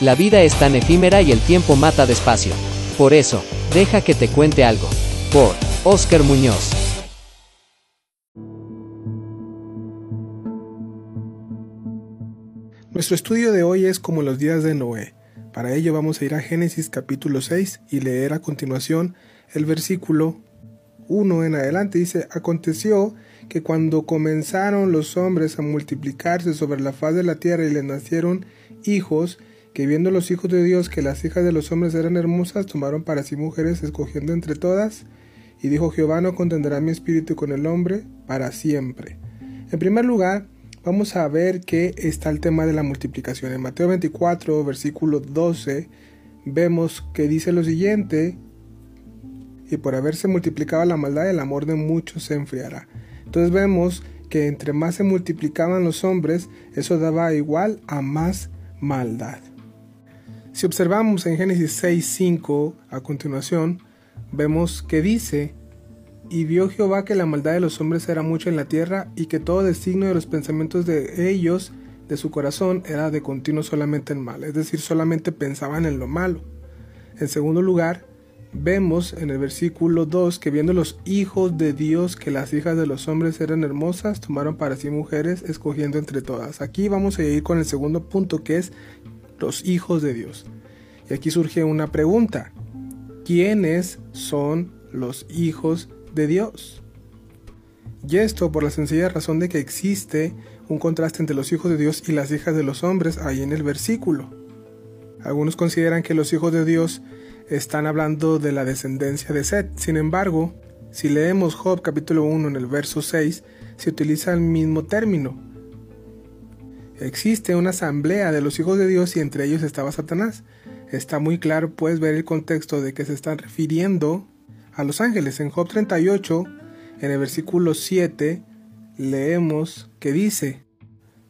La vida es tan efímera y el tiempo mata despacio. Por eso, deja que te cuente algo. Por Oscar Muñoz. Nuestro estudio de hoy es como los días de Noé. Para ello vamos a ir a Génesis capítulo 6 y leer a continuación el versículo 1 en adelante. Dice, aconteció que cuando comenzaron los hombres a multiplicarse sobre la faz de la tierra y les nacieron hijos, que viendo los hijos de Dios que las hijas de los hombres eran hermosas, tomaron para sí mujeres, escogiendo entre todas. Y dijo Jehová, no contenderá mi espíritu con el hombre para siempre. En primer lugar, vamos a ver que está el tema de la multiplicación. En Mateo 24, versículo 12, vemos que dice lo siguiente, y por haberse multiplicado la maldad, el amor de muchos se enfriará. Entonces vemos que entre más se multiplicaban los hombres, eso daba igual a más maldad. Si observamos en Génesis 6.5 a continuación, vemos que dice, y vio Jehová que la maldad de los hombres era mucha en la tierra y que todo designio de los pensamientos de ellos, de su corazón, era de continuo solamente en mal, es decir, solamente pensaban en lo malo. En segundo lugar, vemos en el versículo 2 que viendo los hijos de Dios que las hijas de los hombres eran hermosas, tomaron para sí mujeres, escogiendo entre todas. Aquí vamos a ir con el segundo punto que es los hijos de Dios. Y aquí surge una pregunta. ¿Quiénes son los hijos de Dios? Y esto por la sencilla razón de que existe un contraste entre los hijos de Dios y las hijas de los hombres ahí en el versículo. Algunos consideran que los hijos de Dios están hablando de la descendencia de Seth. Sin embargo, si leemos Job capítulo 1 en el verso 6, se utiliza el mismo término, Existe una asamblea de los hijos de Dios y entre ellos estaba Satanás. Está muy claro, puedes ver el contexto de que se están refiriendo a los ángeles. En Job 38, en el versículo 7, leemos que dice,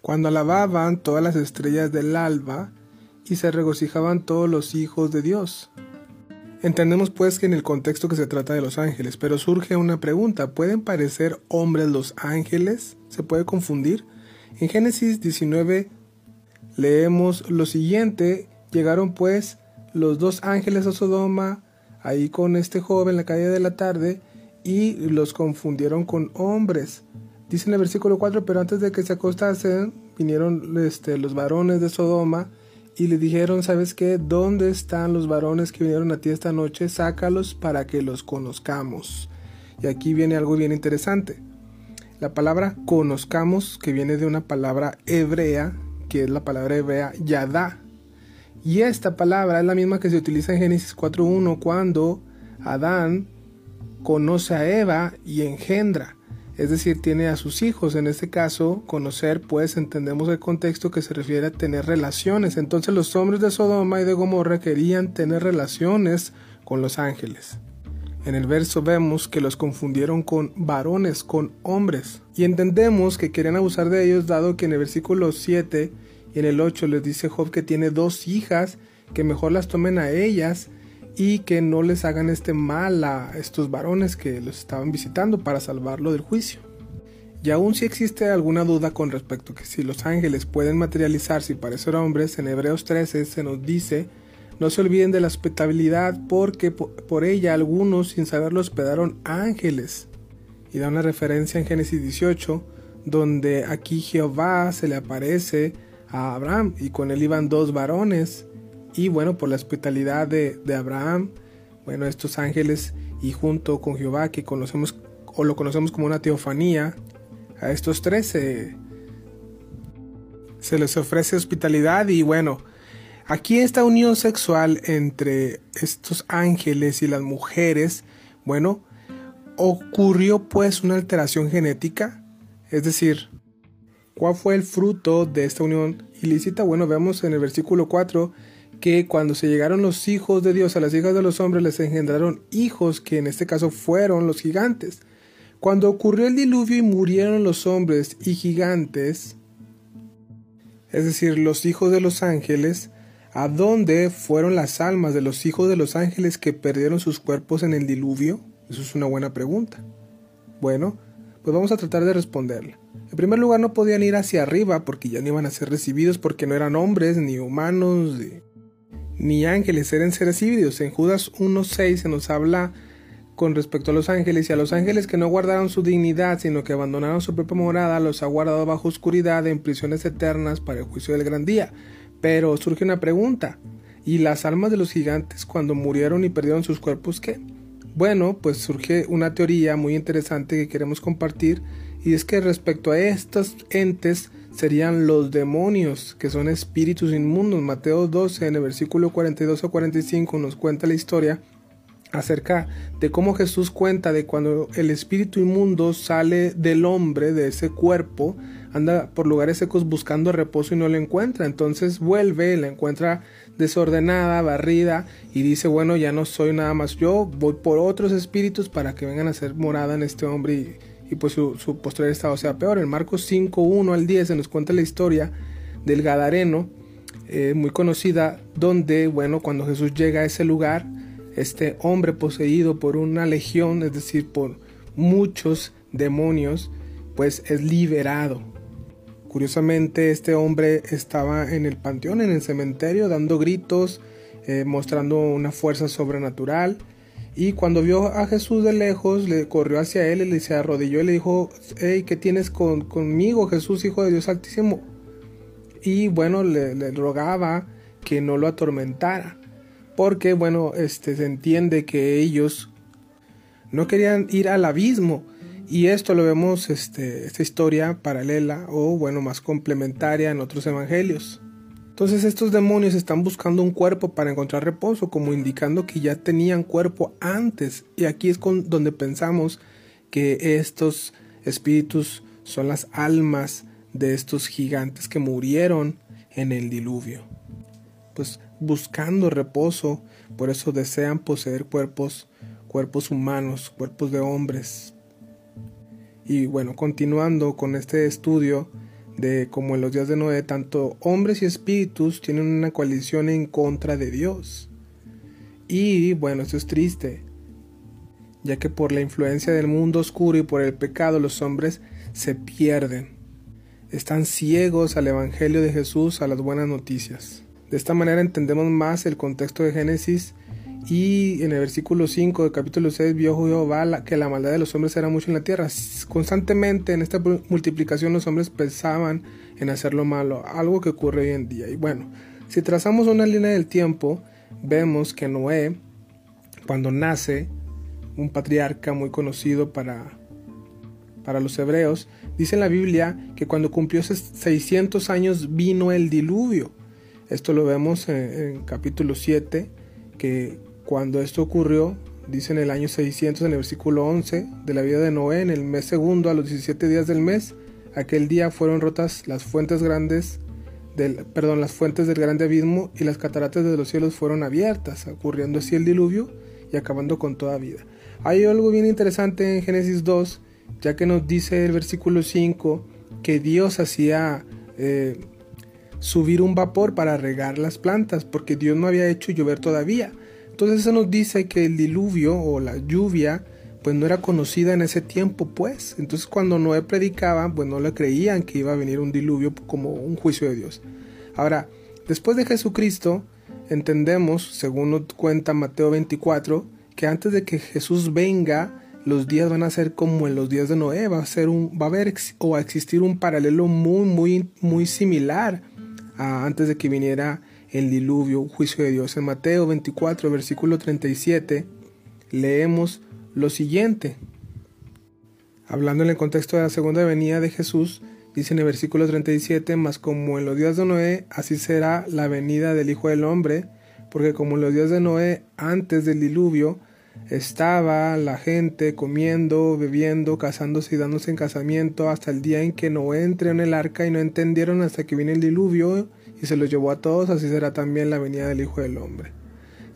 cuando alababan todas las estrellas del alba y se regocijaban todos los hijos de Dios. Entendemos pues que en el contexto que se trata de los ángeles, pero surge una pregunta, ¿pueden parecer hombres los ángeles? ¿Se puede confundir? En Génesis 19 leemos lo siguiente, llegaron pues los dos ángeles a Sodoma, ahí con este joven en la calle de la tarde, y los confundieron con hombres. Dice en el versículo 4, pero antes de que se acostasen, vinieron este, los varones de Sodoma y le dijeron, ¿sabes qué? ¿Dónde están los varones que vinieron a ti esta noche? Sácalos para que los conozcamos. Y aquí viene algo bien interesante. La palabra conozcamos, que viene de una palabra hebrea, que es la palabra hebrea yadá. Y esta palabra es la misma que se utiliza en Génesis 4.1 cuando Adán conoce a Eva y engendra. Es decir, tiene a sus hijos. En este caso, conocer, pues entendemos el contexto que se refiere a tener relaciones. Entonces los hombres de Sodoma y de Gomorra querían tener relaciones con los ángeles. En el verso vemos que los confundieron con varones, con hombres. Y entendemos que querían abusar de ellos dado que en el versículo 7 y en el 8 les dice Job que tiene dos hijas, que mejor las tomen a ellas y que no les hagan este mal a estos varones que los estaban visitando para salvarlo del juicio. Y aún si existe alguna duda con respecto a que si los ángeles pueden materializarse y parecer hombres, en Hebreos 13 se nos dice no se olviden de la hospitabilidad porque por ella algunos sin saberlo hospedaron ángeles. Y da una referencia en Génesis 18 donde aquí Jehová se le aparece a Abraham y con él iban dos varones. Y bueno, por la hospitalidad de, Abraham, bueno, estos ángeles y junto con Jehová que conocemos o lo conocemos como una teofanía, a estos tres se les ofrece hospitalidad y bueno, Aquí esta unión sexual entre estos ángeles y las mujeres, bueno, ocurrió pues una alteración genética, es decir, ¿cuál fue el fruto de esta unión ilícita? Bueno, vemos en el versículo 4 que cuando se llegaron los hijos de Dios a las hijas de los hombres les engendraron hijos que en este caso fueron los gigantes. Cuando ocurrió el diluvio y murieron los hombres y gigantes, es decir, los hijos de los ángeles, ¿A dónde fueron las almas de los hijos de los ángeles que perdieron sus cuerpos en el diluvio? Eso es una buena pregunta. Bueno, pues vamos a tratar de responderla. En primer lugar no podían ir hacia arriba porque ya no iban a ser recibidos porque no eran hombres, ni humanos, ni, ángeles, eran seres híbridos. En Judas 1.6 se nos habla con respecto a los ángeles y a los ángeles que no guardaron su dignidad, sino que abandonaron su propia morada, los ha guardado bajo oscuridad en prisiones eternas para el juicio del gran día. Pero surge una pregunta, ¿y las almas de los gigantes cuando murieron y perdieron sus cuerpos qué? Bueno, pues surge una teoría muy interesante que queremos compartir y es que respecto a estos entes serían los demonios, que son espíritus inmundos. Mateo 12 en el versículo 42 a 45 nos cuenta la historia acerca de cómo Jesús cuenta de cuando el espíritu inmundo sale del hombre, de ese cuerpo, anda por lugares secos buscando reposo y no lo encuentra. Entonces vuelve, la encuentra desordenada, barrida y dice, bueno, ya no soy nada más yo, voy por otros espíritus para que vengan a hacer morada en este hombre pues su, su, estado sea peor. En Marcos 5, 1 al 10 se nos cuenta la historia del Gadareno, eh, muy conocida, donde, bueno, cuando Jesús llega a ese lugar, este hombre poseído por una legión, es decir, por muchos demonios, pues es liberado. Curiosamente, este hombre estaba en el panteón, en el cementerio, dando gritos, eh, mostrando una fuerza sobrenatural. Y cuando vio a Jesús de lejos, le corrió hacia él y le se arrodilló y le dijo, hey, ¿qué tienes con, conmigo, Jesús, Hijo de Dios Altísimo? Y bueno, le, le rogaba que no lo atormentara porque bueno, este, se entiende que ellos no querían ir al abismo y esto lo vemos, este, esta historia paralela o bueno, más complementaria en otros evangelios. Entonces estos demonios están buscando un cuerpo para encontrar reposo, como indicando que ya tenían cuerpo antes. Y aquí es donde pensamos que estos espíritus son las almas de estos gigantes que murieron en el diluvio. Pues buscando reposo, por eso desean poseer cuerpos, cuerpos humanos, cuerpos de hombres. Y bueno, continuando con este estudio de cómo en los días de Noé, tanto hombres y espíritus tienen una coalición en contra de Dios. Y bueno, esto es triste, ya que por la influencia del mundo oscuro y por el pecado los hombres se pierden. Están ciegos al Evangelio de Jesús, a las buenas noticias. De esta manera entendemos más el contexto de Génesis y en el versículo 5 del capítulo 6 vio Jehová que la maldad de los hombres era mucho en la tierra. Constantemente en esta multiplicación los hombres pensaban en hacer lo malo, algo que ocurre hoy en día. Y bueno, si trazamos una línea del tiempo, vemos que Noé, cuando nace, un patriarca muy conocido para, para los hebreos, dice en la Biblia que cuando cumplió 600 años vino el diluvio. Esto lo vemos en, capítulo 7, que cuando esto ocurrió, dice en el año 600, en el versículo 11, de la vida de Noé, en el mes segundo, a los 17 días del mes, aquel día fueron rotas las fuentes grandes del, perdón, las fuentes del grande abismo y las cataratas de los cielos fueron abiertas, ocurriendo así el diluvio y acabando con toda vida. Hay algo bien interesante en Génesis 2, ya que nos dice el versículo 5 que Dios hacía eh, subir un vapor para regar las plantas, porque Dios no había hecho llover todavía. Entonces eso nos dice que el diluvio o la lluvia pues no era conocida en ese tiempo, pues. Entonces cuando Noé predicaba, pues no le creían que iba a venir un diluvio como un juicio de Dios. Ahora, después de Jesucristo, entendemos, según nos cuenta Mateo 24, que antes de que Jesús venga, los días van a ser como en los días de Noé, va a ser un va a haber o a existir un paralelo muy muy muy similar antes de que viniera el diluvio, juicio de Dios. En Mateo 24, versículo 37, leemos lo siguiente. Hablando en el contexto de la segunda venida de Jesús, dice en el versículo 37, mas como en los días de Noé, así será la venida del Hijo del Hombre, porque como en los días de Noé, antes del diluvio, estaba la gente comiendo, bebiendo, casándose y dándose en casamiento hasta el día en que Noé entró en el arca y no entendieron hasta que vino el diluvio y se los llevó a todos, así será también la venida del Hijo del Hombre.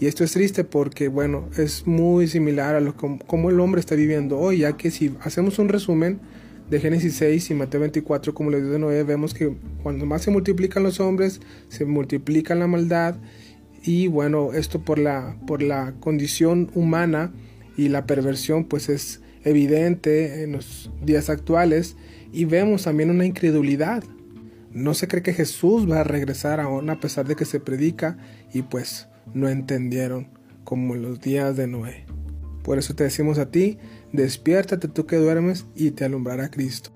Y esto es triste porque, bueno, es muy similar a lo como el hombre está viviendo hoy, ya que si hacemos un resumen de Génesis 6 y Mateo 24, como les de Noé, vemos que cuando más se multiplican los hombres, se multiplica la maldad y bueno, esto por la, por la condición humana y la perversión pues es evidente en los días actuales y vemos también una incredulidad. No se cree que Jesús va a regresar aún a pesar de que se predica y pues no entendieron como en los días de Noé. Por eso te decimos a ti, despiértate tú que duermes y te alumbrará Cristo.